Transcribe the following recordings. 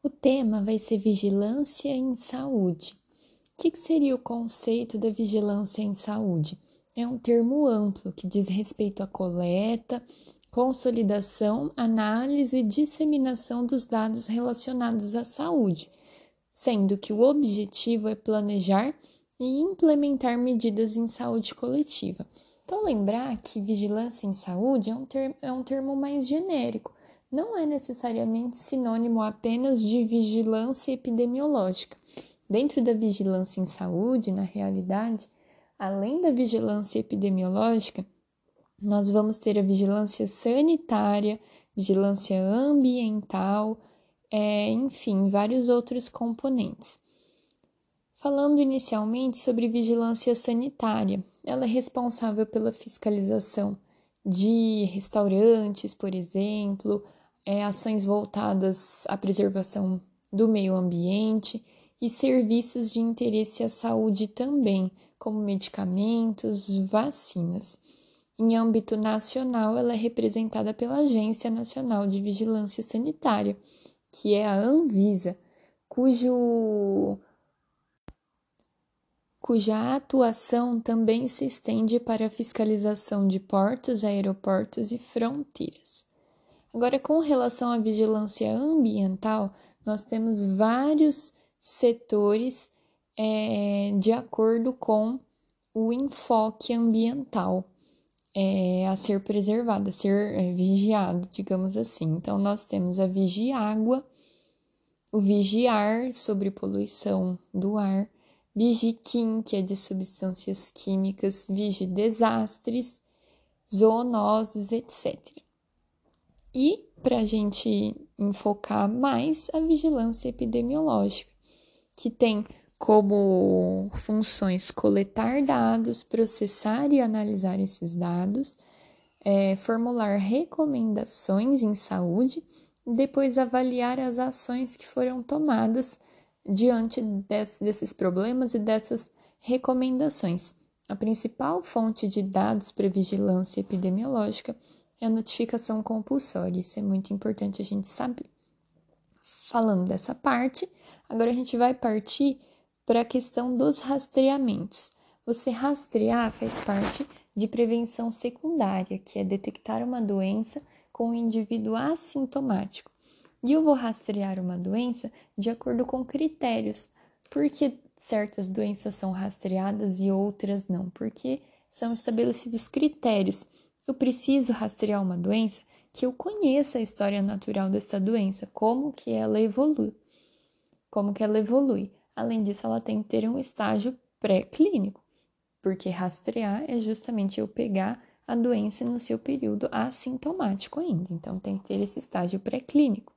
O tema vai ser vigilância em saúde. O que, seria o conceito da vigilância em saúde? É um termo amplo que diz respeito à coleta, consolidação, análise e disseminação dos dados relacionados à saúde, sendo que o objetivo é planejar e implementar medidas em saúde coletiva. Então, lembrar que vigilância em saúde é um, termo, é um termo mais genérico, não é necessariamente sinônimo apenas de vigilância epidemiológica. Dentro da vigilância em saúde, na realidade, além da vigilância epidemiológica, nós vamos ter a vigilância sanitária, vigilância ambiental, é, enfim, vários outros componentes. Falando inicialmente sobre vigilância sanitária, ela é responsável pela fiscalização de restaurantes, por exemplo, é, ações voltadas à preservação do meio ambiente e serviços de interesse à saúde também, como medicamentos, vacinas. Em âmbito nacional, ela é representada pela Agência Nacional de Vigilância Sanitária, que é a Anvisa, cujo cuja atuação também se estende para a fiscalização de portos, aeroportos e fronteiras. Agora, com relação à vigilância ambiental, nós temos vários setores é, de acordo com o enfoque ambiental é, a ser preservado, a ser é, vigiado, digamos assim. Então, nós temos a vigiágua, o vigiar sobre poluição do ar, vigiquim, que é de substâncias químicas, vigidesastres, zoonoses, etc e para a gente enfocar mais a vigilância epidemiológica, que tem como funções coletar dados, processar e analisar esses dados, é, formular recomendações em saúde e depois avaliar as ações que foram tomadas diante desse, desses problemas e dessas recomendações. A principal fonte de dados para vigilância epidemiológica é a notificação compulsória. Isso é muito importante a gente saber. Falando dessa parte, agora a gente vai partir para a questão dos rastreamentos. Você rastrear faz parte de prevenção secundária, que é detectar uma doença com o indivíduo assintomático. E eu vou rastrear uma doença de acordo com critérios. Porque certas doenças são rastreadas e outras não? Porque são estabelecidos critérios eu preciso rastrear uma doença que eu conheça a história natural dessa doença, como que ela evolui. Como que ela evolui. Além disso, ela tem que ter um estágio pré-clínico, porque rastrear é justamente eu pegar a doença no seu período assintomático ainda. Então, tem que ter esse estágio pré-clínico.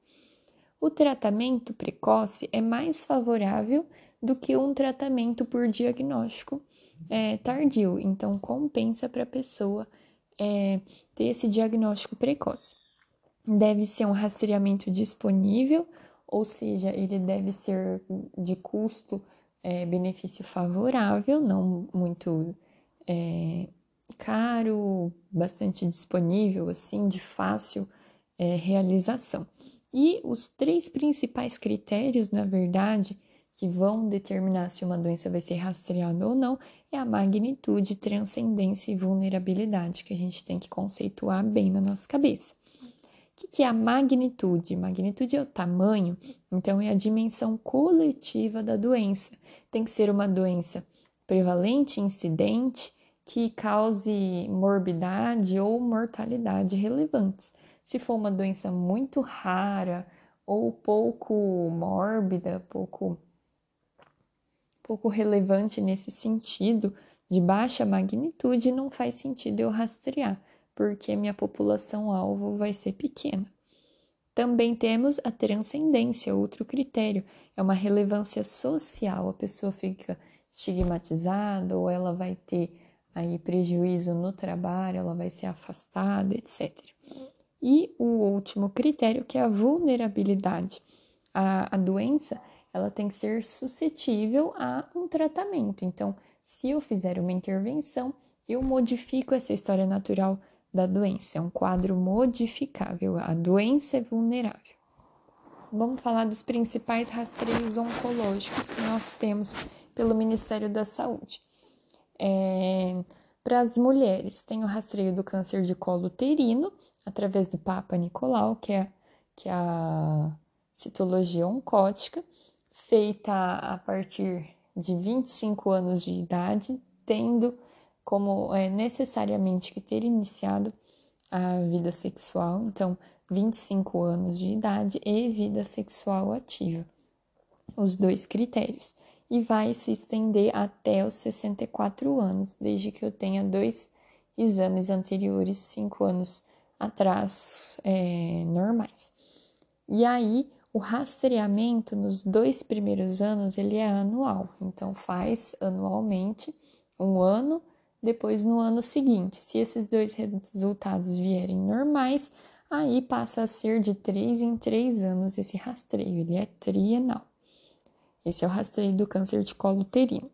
O tratamento precoce é mais favorável do que um tratamento por diagnóstico é, tardio, então compensa para a pessoa é, ter esse diagnóstico precoce. Deve ser um rastreamento disponível, ou seja, ele deve ser de custo é, benefício favorável, não muito é, caro, bastante disponível, assim, de fácil é, realização. E os três principais critérios, na verdade, que vão determinar se uma doença vai ser rastreada ou não é a magnitude, transcendência e vulnerabilidade que a gente tem que conceituar bem na nossa cabeça. O que é a magnitude? Magnitude é o tamanho, então é a dimensão coletiva da doença. Tem que ser uma doença prevalente, incidente, que cause morbidade ou mortalidade relevantes. Se for uma doença muito rara ou pouco mórbida, pouco pouco relevante nesse sentido, de baixa magnitude, não faz sentido eu rastrear, porque minha população-alvo vai ser pequena. Também temos a transcendência, outro critério, é uma relevância social, a pessoa fica estigmatizada ou ela vai ter aí prejuízo no trabalho, ela vai ser afastada, etc. E o último critério que é a vulnerabilidade. A, a doença ela tem que ser suscetível a um tratamento. Então, se eu fizer uma intervenção, eu modifico essa história natural da doença. É um quadro modificável. A doença é vulnerável. vamos falar dos principais rastreios oncológicos que nós temos pelo Ministério da Saúde. É, Para as mulheres, tem o rastreio do câncer de colo uterino, através do Papa Nicolau, que é, que é a citologia oncótica, feita a partir de 25 anos de idade, tendo como é, necessariamente que ter iniciado a vida sexual, então 25 anos de idade e vida sexual ativa, os dois critérios, e vai se estender até os 64 anos, desde que eu tenha dois exames anteriores, cinco anos atrás, é, normais. E aí, o rastreamento nos dois primeiros anos ele é anual, então faz anualmente um ano, depois no ano seguinte. Se esses dois resultados vierem normais, aí passa a ser de três em três anos esse rastreio, ele é trienal. Esse é o rastreio do câncer de colo uterino.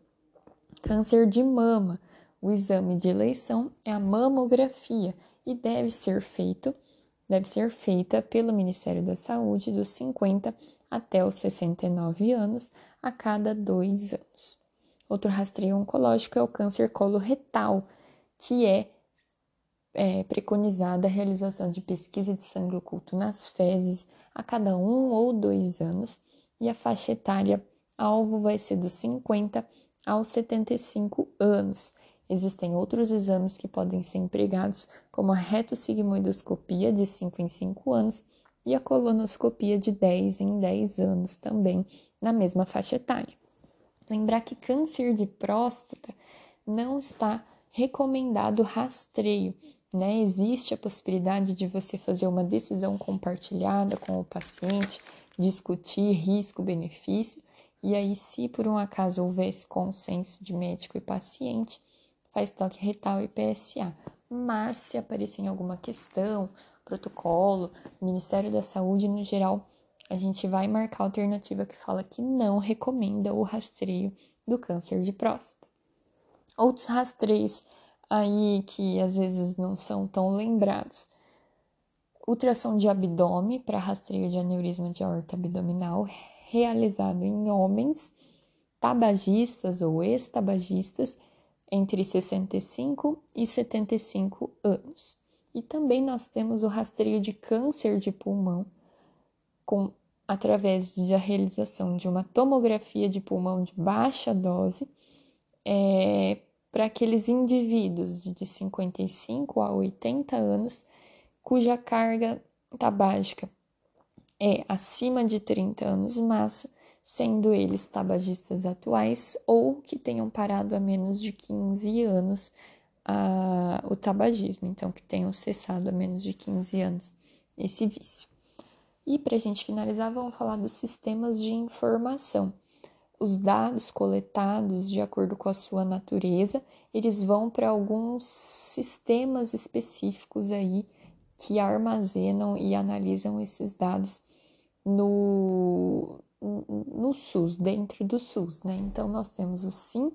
Câncer de mama, o exame de eleição é a mamografia e deve ser feito deve ser feita pelo Ministério da Saúde dos 50 até os 69 anos a cada dois anos. Outro rastreio oncológico é o câncer coloretal, que é, é preconizada a realização de pesquisa de sangue oculto nas fezes a cada um ou dois anos, e a faixa etária alvo vai ser dos 50 aos 75 anos. Existem outros exames que podem ser empregados, como a retossigmoidoscopia de 5 em 5 anos e a colonoscopia de 10 em 10 anos, também na mesma faixa etária. Lembrar que câncer de próstata não está recomendado rastreio, né? Existe a possibilidade de você fazer uma decisão compartilhada com o paciente, discutir risco-benefício, e aí, se por um acaso houvesse consenso de médico e paciente, faz toque retal e PSA. Mas se aparecer em alguma questão, protocolo, Ministério da Saúde no geral, a gente vai marcar a alternativa que fala que não recomenda o rastreio do câncer de próstata. Outros rastreios aí que às vezes não são tão lembrados. Ultrassom de abdômen para rastreio de aneurisma de aorta abdominal, realizado em homens tabagistas ou ex-tabagistas entre 65 e 75 anos. E também nós temos o rastreio de câncer de pulmão com através da realização de uma tomografia de pulmão de baixa dose é, para aqueles indivíduos de 55 a 80 anos cuja carga tabágica é acima de 30 anos massa sendo eles tabagistas atuais ou que tenham parado há menos de 15 anos o tabagismo, então que tenham cessado há menos de 15 anos esse vício. E para a gente finalizar, vamos falar dos sistemas de informação. Os dados coletados de acordo com a sua natureza, eles vão para alguns sistemas específicos aí que armazenam e analisam esses dados no, no SUS, dentro do SUS, né? Então, nós temos o SIM,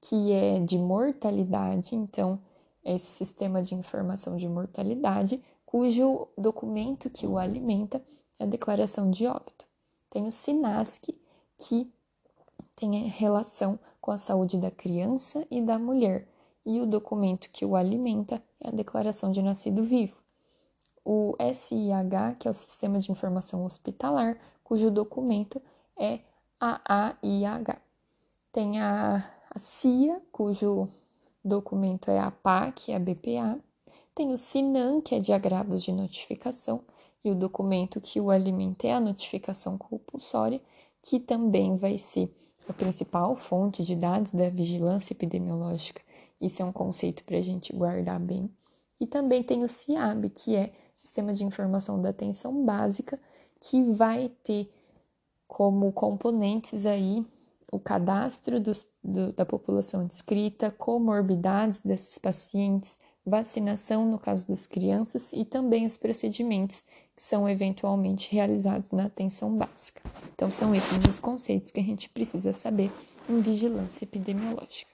que é de mortalidade, então, esse sistema de informação de mortalidade, cujo documento que o alimenta é a declaração de óbito. Tem o SINASC, que tem relação com a saúde da criança e da mulher, e o documento que o alimenta é a declaração de nascido vivo. O SIH, que é o Sistema de Informação Hospitalar, cujo documento é AAIH. Tem a, a CIA, cujo documento é a PAC, a BPA. Tem o SINAM, que é de agravos de notificação, e o documento que o alimenta é a notificação compulsória, que também vai ser a principal fonte de dados da vigilância epidemiológica. Isso é um conceito para a gente guardar bem. E também tem o CIAB, que é Sistema de Informação da Atenção Básica, que vai ter como componentes aí o cadastro dos, do, da população inscrita, comorbidades desses pacientes, vacinação no caso das crianças e também os procedimentos que são eventualmente realizados na atenção básica. Então, são esses os conceitos que a gente precisa saber em vigilância epidemiológica.